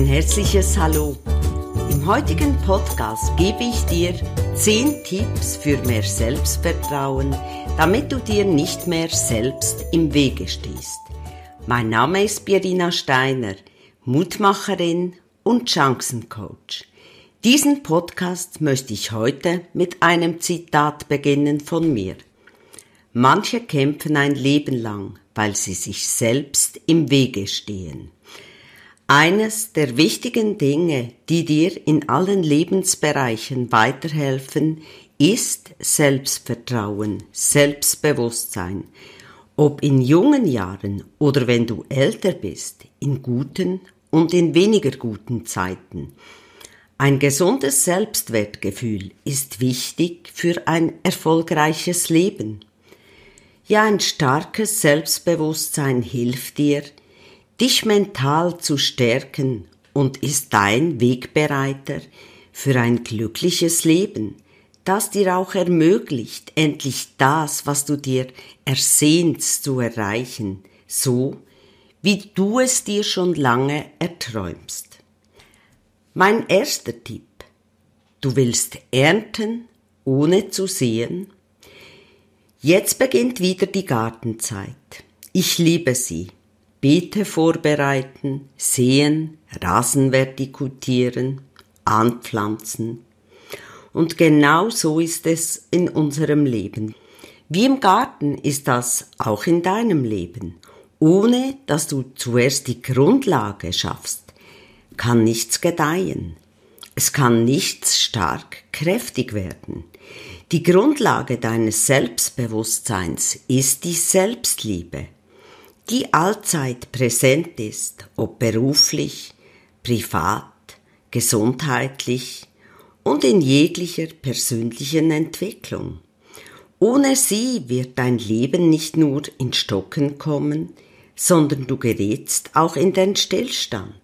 ein herzliches Hallo. Im heutigen Podcast gebe ich dir 10 Tipps für mehr Selbstvertrauen, damit du dir nicht mehr selbst im Wege stehst. Mein Name ist Birina Steiner, Mutmacherin und Chancencoach. Diesen Podcast möchte ich heute mit einem Zitat beginnen von mir. Manche kämpfen ein Leben lang, weil sie sich selbst im Wege stehen. Eines der wichtigen Dinge, die dir in allen Lebensbereichen weiterhelfen, ist Selbstvertrauen, Selbstbewusstsein. Ob in jungen Jahren oder wenn du älter bist, in guten und in weniger guten Zeiten. Ein gesundes Selbstwertgefühl ist wichtig für ein erfolgreiches Leben. Ja, ein starkes Selbstbewusstsein hilft dir, dich mental zu stärken und ist dein Wegbereiter für ein glückliches Leben, das dir auch ermöglicht, endlich das, was du dir ersehnst, zu erreichen, so wie du es dir schon lange erträumst. Mein erster Tipp. Du willst ernten, ohne zu sehen? Jetzt beginnt wieder die Gartenzeit. Ich liebe sie. Beete vorbereiten, säen, Rasen vertikutieren, anpflanzen. Und genau so ist es in unserem Leben. Wie im Garten ist das auch in deinem Leben. Ohne dass du zuerst die Grundlage schaffst, kann nichts gedeihen. Es kann nichts stark kräftig werden. Die Grundlage deines Selbstbewusstseins ist die Selbstliebe die allzeit präsent ist, ob beruflich, privat, gesundheitlich und in jeglicher persönlichen Entwicklung. Ohne sie wird dein Leben nicht nur in Stocken kommen, sondern du gerätst auch in den Stillstand.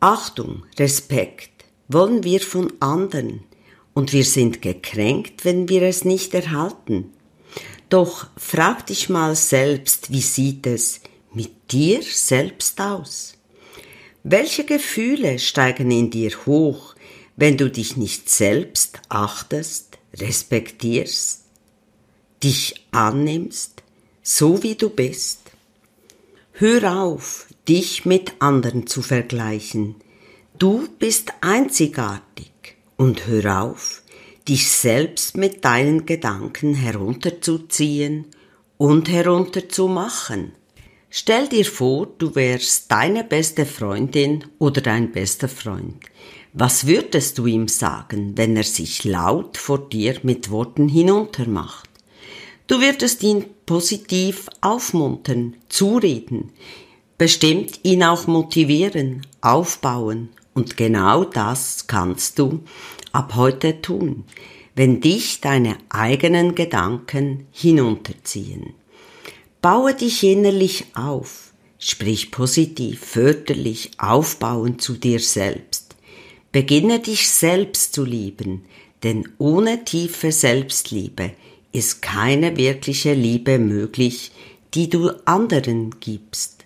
Achtung, Respekt wollen wir von anderen, und wir sind gekränkt, wenn wir es nicht erhalten. Doch frag dich mal selbst, wie sieht es mit dir selbst aus? Welche Gefühle steigen in dir hoch, wenn du dich nicht selbst achtest, respektierst, dich annimmst, so wie du bist? Hör auf, dich mit anderen zu vergleichen. Du bist einzigartig und hör auf, dich selbst mit deinen Gedanken herunterzuziehen und herunterzumachen. Stell dir vor, du wärst deine beste Freundin oder dein bester Freund. Was würdest du ihm sagen, wenn er sich laut vor dir mit Worten hinuntermacht? Du würdest ihn positiv aufmuntern, zureden, bestimmt ihn auch motivieren, aufbauen. Und genau das kannst du ab heute tun, wenn dich deine eigenen Gedanken hinunterziehen. Baue dich innerlich auf, sprich positiv, förderlich, aufbauend zu dir selbst. Beginne dich selbst zu lieben, denn ohne tiefe Selbstliebe ist keine wirkliche Liebe möglich, die du anderen gibst.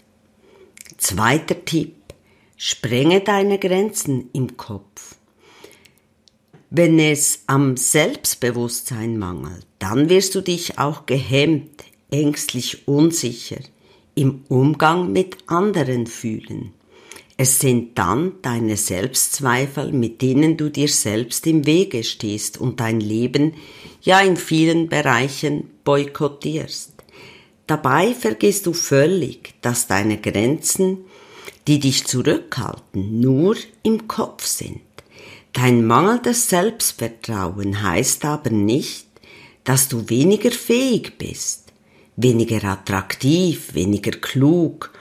Zweiter Tipp. Sprenge deine Grenzen im Kopf. Wenn es am Selbstbewusstsein mangelt, dann wirst du dich auch gehemmt, ängstlich, unsicher im Umgang mit anderen fühlen. Es sind dann deine Selbstzweifel, mit denen du dir selbst im Wege stehst und dein Leben ja in vielen Bereichen boykottierst. Dabei vergisst du völlig, dass deine Grenzen, die dich zurückhalten, nur im Kopf sind. Dein mangelndes Selbstvertrauen heißt aber nicht, dass du weniger fähig bist, weniger attraktiv, weniger klug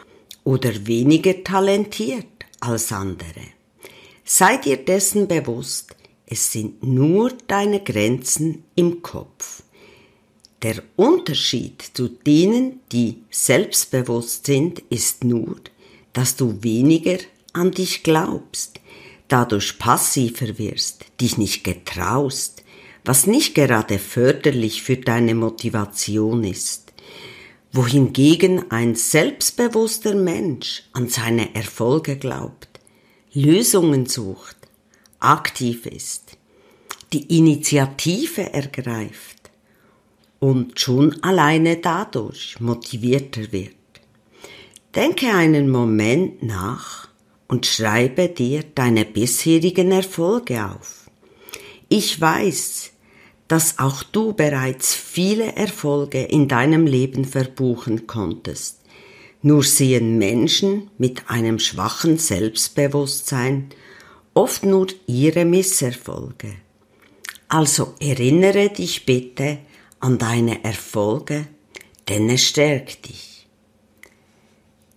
oder weniger talentiert als andere. Sei dir dessen bewusst, es sind nur deine Grenzen im Kopf. Der Unterschied zu denen, die selbstbewusst sind, ist nur, dass du weniger an dich glaubst, dadurch passiver wirst, dich nicht getraust, was nicht gerade förderlich für deine Motivation ist. wohingegen ein selbstbewusster Mensch an seine Erfolge glaubt, Lösungen sucht, aktiv ist, die Initiative ergreift und schon alleine dadurch motivierter wird. Denke einen Moment nach und schreibe dir deine bisherigen Erfolge auf. Ich weiß, dass auch du bereits viele Erfolge in deinem Leben verbuchen konntest. Nur sehen Menschen mit einem schwachen Selbstbewusstsein oft nur ihre Misserfolge. Also erinnere dich bitte an deine Erfolge, denn es stärkt dich.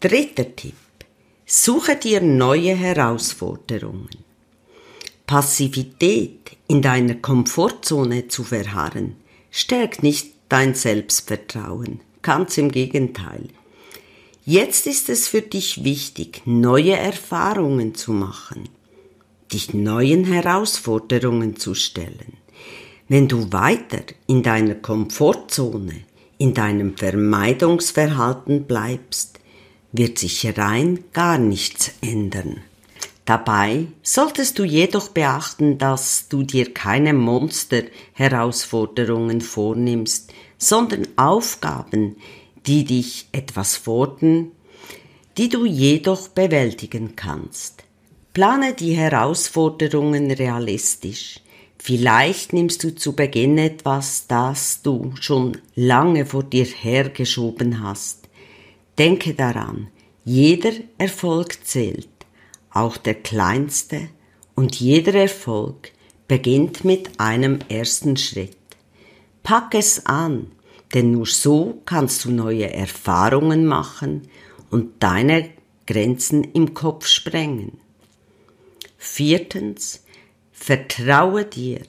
Dritter Tipp. Suche dir neue Herausforderungen. Passivität in deiner Komfortzone zu verharren, stärkt nicht dein Selbstvertrauen, ganz im Gegenteil. Jetzt ist es für dich wichtig, neue Erfahrungen zu machen, dich neuen Herausforderungen zu stellen. Wenn du weiter in deiner Komfortzone, in deinem Vermeidungsverhalten bleibst, wird sich rein gar nichts ändern. Dabei solltest du jedoch beachten, dass du dir keine Monster-Herausforderungen vornimmst, sondern Aufgaben, die dich etwas fordern, die du jedoch bewältigen kannst. Plane die Herausforderungen realistisch. Vielleicht nimmst du zu Beginn etwas, das du schon lange vor dir hergeschoben hast. Denke daran, jeder Erfolg zählt auch der kleinste, und jeder Erfolg beginnt mit einem ersten Schritt. Pack es an, denn nur so kannst du neue Erfahrungen machen und deine Grenzen im Kopf sprengen. Viertens, vertraue dir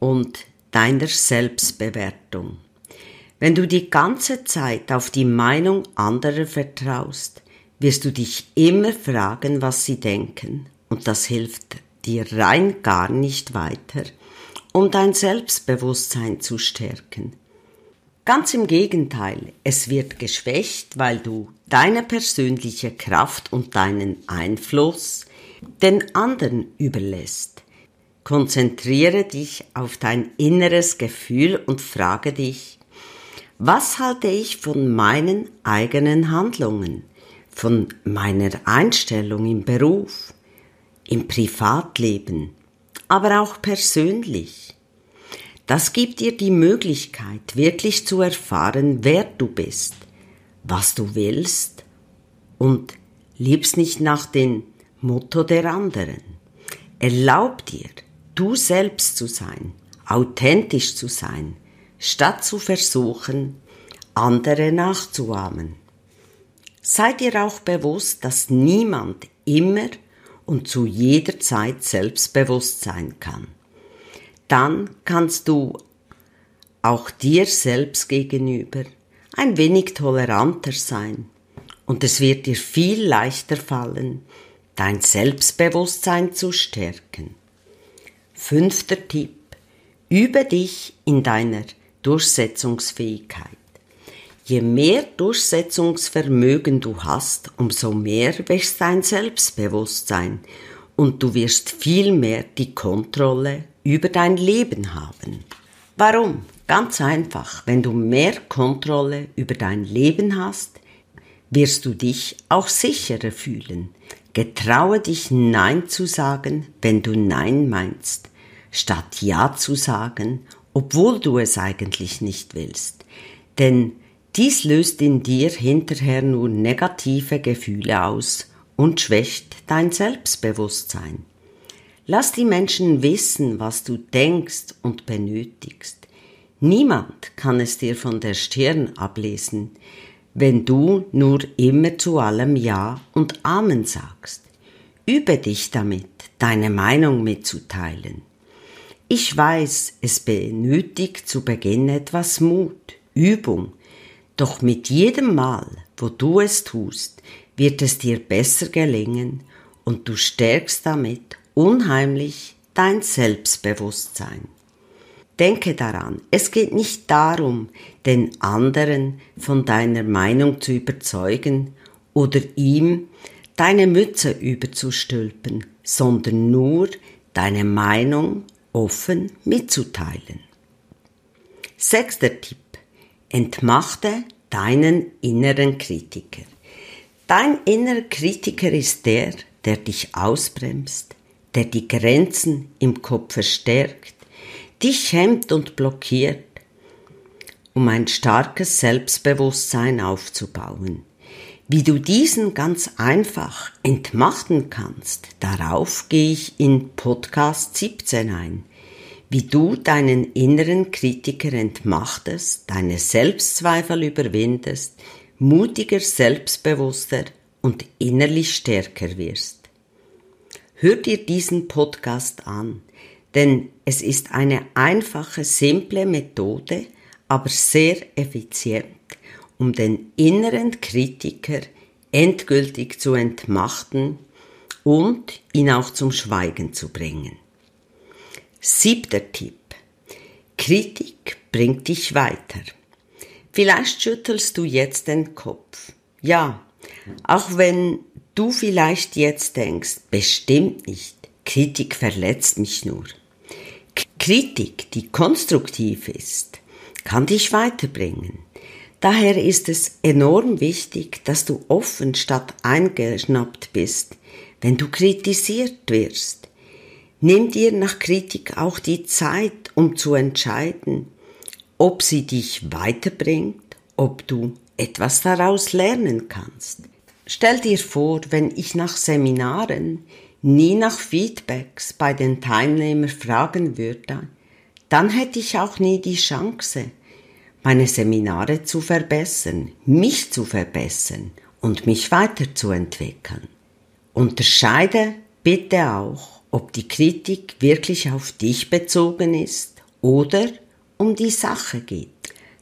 und deiner Selbstbewertung. Wenn du die ganze Zeit auf die Meinung anderer vertraust, wirst du dich immer fragen, was sie denken, und das hilft dir rein gar nicht weiter, um dein Selbstbewusstsein zu stärken. Ganz im Gegenteil, es wird geschwächt, weil du deine persönliche Kraft und deinen Einfluss den anderen überlässt. Konzentriere dich auf dein inneres Gefühl und frage dich, was halte ich von meinen eigenen Handlungen? von meiner Einstellung im Beruf, im Privatleben, aber auch persönlich. Das gibt dir die Möglichkeit, wirklich zu erfahren, wer du bist, was du willst und liebst nicht nach dem Motto der anderen. Erlaub dir, du selbst zu sein, authentisch zu sein, statt zu versuchen, andere nachzuahmen. Sei dir auch bewusst, dass niemand immer und zu jeder Zeit selbstbewusst sein kann. Dann kannst du auch dir selbst gegenüber ein wenig toleranter sein und es wird dir viel leichter fallen, dein Selbstbewusstsein zu stärken. Fünfter Tipp. Übe dich in deiner Durchsetzungsfähigkeit. Je mehr Durchsetzungsvermögen du hast, umso mehr wächst dein Selbstbewusstsein und du wirst viel mehr die Kontrolle über dein Leben haben. Warum? Ganz einfach, wenn du mehr Kontrolle über dein Leben hast, wirst du dich auch sicherer fühlen. Getraue dich Nein zu sagen, wenn du Nein meinst, statt Ja zu sagen, obwohl du es eigentlich nicht willst. Denn dies löst in dir hinterher nur negative Gefühle aus und schwächt dein Selbstbewusstsein. Lass die Menschen wissen, was du denkst und benötigst. Niemand kann es dir von der Stirn ablesen, wenn du nur immer zu allem Ja und Amen sagst. Übe dich damit, deine Meinung mitzuteilen. Ich weiß, es benötigt zu Beginn etwas Mut, Übung, doch mit jedem Mal, wo du es tust, wird es dir besser gelingen und du stärkst damit unheimlich dein Selbstbewusstsein. Denke daran, es geht nicht darum, den anderen von deiner Meinung zu überzeugen oder ihm deine Mütze überzustülpen, sondern nur deine Meinung offen mitzuteilen. Sechster Tipp. Entmachte deinen inneren Kritiker. Dein innerer Kritiker ist der, der dich ausbremst, der die Grenzen im Kopf verstärkt, dich hemmt und blockiert, um ein starkes Selbstbewusstsein aufzubauen. Wie du diesen ganz einfach entmachten kannst, darauf gehe ich in Podcast 17 ein. Wie du deinen inneren Kritiker entmachtest, deine Selbstzweifel überwindest, mutiger, selbstbewusster und innerlich stärker wirst. Hör dir diesen Podcast an. Denn es ist eine einfache, simple Methode, aber sehr effizient, um den inneren Kritiker endgültig zu entmachten und ihn auch zum Schweigen zu bringen. Siebter Tipp. Kritik bringt dich weiter. Vielleicht schüttelst du jetzt den Kopf. Ja, auch wenn du vielleicht jetzt denkst, bestimmt nicht, Kritik verletzt mich nur. Kritik, die konstruktiv ist, kann dich weiterbringen. Daher ist es enorm wichtig, dass du offen statt eingeschnappt bist, wenn du kritisiert wirst. Nimm dir nach Kritik auch die Zeit, um zu entscheiden, ob sie dich weiterbringt, ob du etwas daraus lernen kannst. Stell dir vor, wenn ich nach Seminaren nie nach Feedbacks bei den Teilnehmern fragen würde, dann hätte ich auch nie die Chance, meine Seminare zu verbessern, mich zu verbessern und mich weiterzuentwickeln. Unterscheide bitte auch, ob die Kritik wirklich auf dich bezogen ist oder um die Sache geht.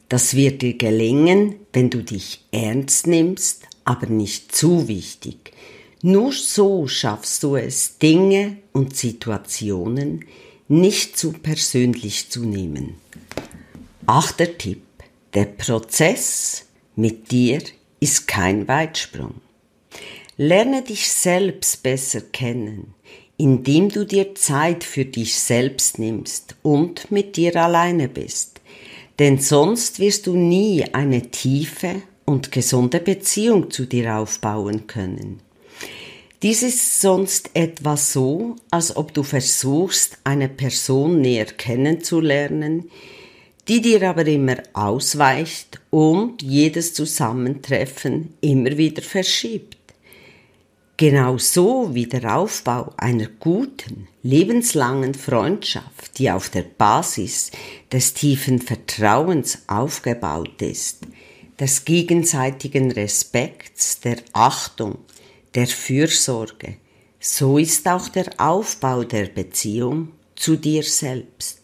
Das wird dir gelingen, wenn du dich ernst nimmst, aber nicht zu wichtig, nur so schaffst du es, Dinge und Situationen nicht zu persönlich zu nehmen. Achter Tipp. Der Prozess mit dir ist kein Weitsprung. Lerne dich selbst besser kennen, indem du dir Zeit für dich selbst nimmst und mit dir alleine bist. Denn sonst wirst du nie eine tiefe und gesunde Beziehung zu dir aufbauen können. Dies ist sonst etwa so, als ob du versuchst, eine Person näher kennenzulernen, die dir aber immer ausweicht und jedes Zusammentreffen immer wieder verschiebt. Genau so wie der Aufbau einer guten, lebenslangen Freundschaft, die auf der Basis des tiefen Vertrauens aufgebaut ist, des gegenseitigen Respekts, der Achtung, der Fürsorge, so ist auch der Aufbau der Beziehung zu dir selbst.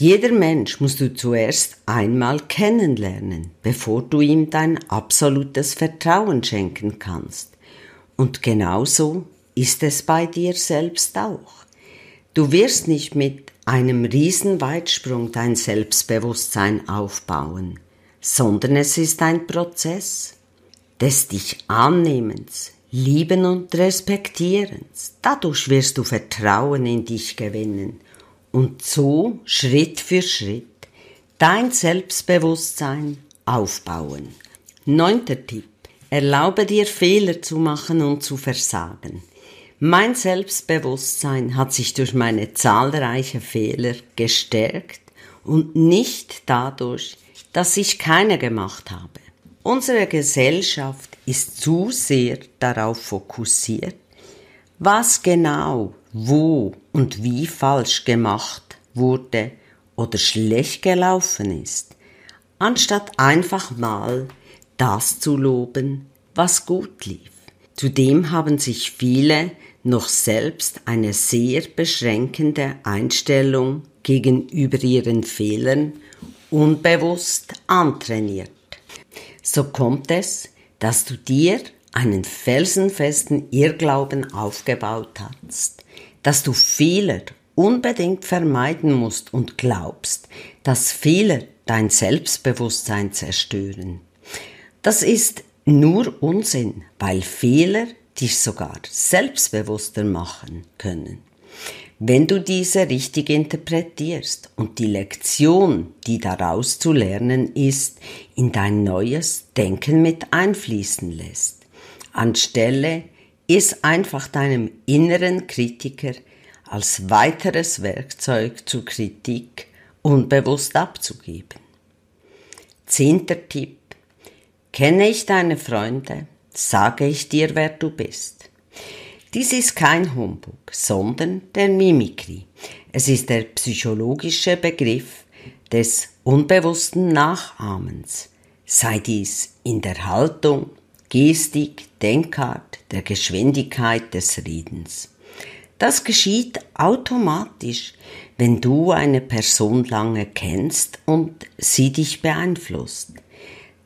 Jeder Mensch musst du zuerst einmal kennenlernen, bevor du ihm dein absolutes Vertrauen schenken kannst. Und genauso ist es bei dir selbst auch. Du wirst nicht mit einem Riesenweitsprung dein Selbstbewusstsein aufbauen, sondern es ist ein Prozess des dich Annehmens, Lieben und Respektierens. Dadurch wirst du Vertrauen in dich gewinnen und so Schritt für Schritt dein Selbstbewusstsein aufbauen. Neunter Tipp. Erlaube dir Fehler zu machen und zu versagen. Mein Selbstbewusstsein hat sich durch meine zahlreichen Fehler gestärkt und nicht dadurch, dass ich keine gemacht habe. Unsere Gesellschaft ist zu sehr darauf fokussiert, was genau, wo und wie falsch gemacht wurde oder schlecht gelaufen ist, anstatt einfach mal das zu loben, was gut lief. Zudem haben sich viele noch selbst eine sehr beschränkende Einstellung gegenüber ihren Fehlern unbewusst antrainiert. So kommt es, dass du dir einen felsenfesten Irrglauben aufgebaut hast, dass du Fehler unbedingt vermeiden musst und glaubst, dass Fehler dein Selbstbewusstsein zerstören. Das ist nur Unsinn, weil Fehler dich sogar selbstbewusster machen können. Wenn du diese richtig interpretierst und die Lektion, die daraus zu lernen ist, in dein neues Denken mit einfließen lässt, anstelle es einfach deinem inneren Kritiker als weiteres Werkzeug zur Kritik unbewusst abzugeben. Zehnter Tipp. Kenne ich deine Freunde, sage ich dir, wer du bist. Dies ist kein Humbug, sondern der Mimikry. Es ist der psychologische Begriff des unbewussten Nachahmens, sei dies in der Haltung, Gestik, Denkart, der Geschwindigkeit des Redens. Das geschieht automatisch, wenn du eine Person lange kennst und sie dich beeinflusst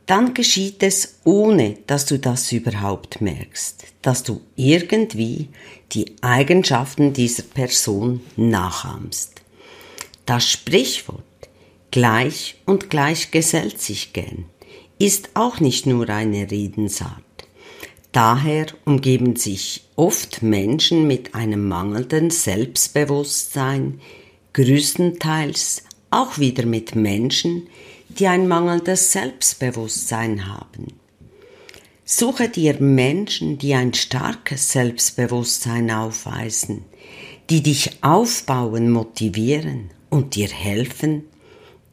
dann geschieht es ohne, dass du das überhaupt merkst, dass du irgendwie die Eigenschaften dieser Person nachahmst. Das Sprichwort gleich und gleich gesellt sich gern ist auch nicht nur eine Redensart. Daher umgeben sich oft Menschen mit einem mangelnden Selbstbewusstsein, größtenteils auch wieder mit Menschen, die ein mangelndes Selbstbewusstsein haben. Suche dir Menschen, die ein starkes Selbstbewusstsein aufweisen, die dich aufbauen, motivieren und dir helfen,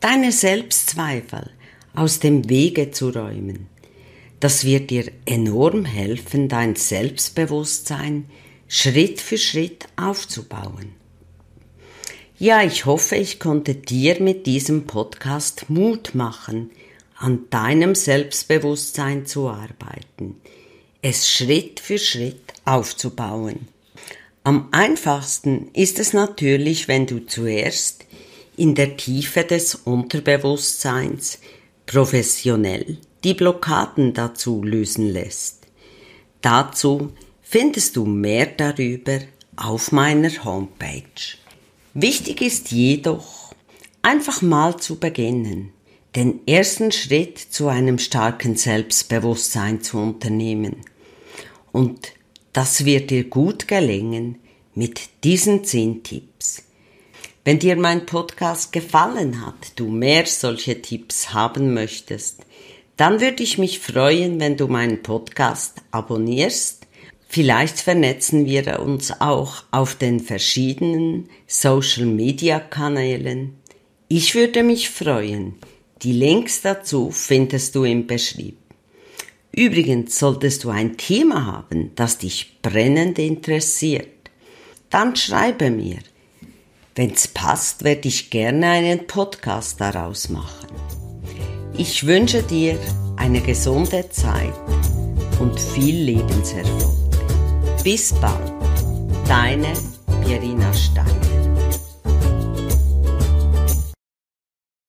deine Selbstzweifel aus dem Wege zu räumen. Das wird dir enorm helfen, dein Selbstbewusstsein Schritt für Schritt aufzubauen. Ja, ich hoffe, ich konnte dir mit diesem Podcast Mut machen, an deinem Selbstbewusstsein zu arbeiten, es Schritt für Schritt aufzubauen. Am einfachsten ist es natürlich, wenn du zuerst in der Tiefe des Unterbewusstseins professionell die Blockaden dazu lösen lässt. Dazu findest du mehr darüber auf meiner Homepage. Wichtig ist jedoch, einfach mal zu beginnen, den ersten Schritt zu einem starken Selbstbewusstsein zu unternehmen. Und das wird dir gut gelingen mit diesen zehn Tipps. Wenn dir mein Podcast gefallen hat, du mehr solche Tipps haben möchtest, dann würde ich mich freuen, wenn du meinen Podcast abonnierst Vielleicht vernetzen wir uns auch auf den verschiedenen Social-Media-Kanälen. Ich würde mich freuen. Die Links dazu findest du im Beschrieb. Übrigens solltest du ein Thema haben, das dich brennend interessiert. Dann schreibe mir. Wenn's passt, werde ich gerne einen Podcast daraus machen. Ich wünsche dir eine gesunde Zeit und viel Lebenserfolg. Bis bald, deine Pierina Steiner.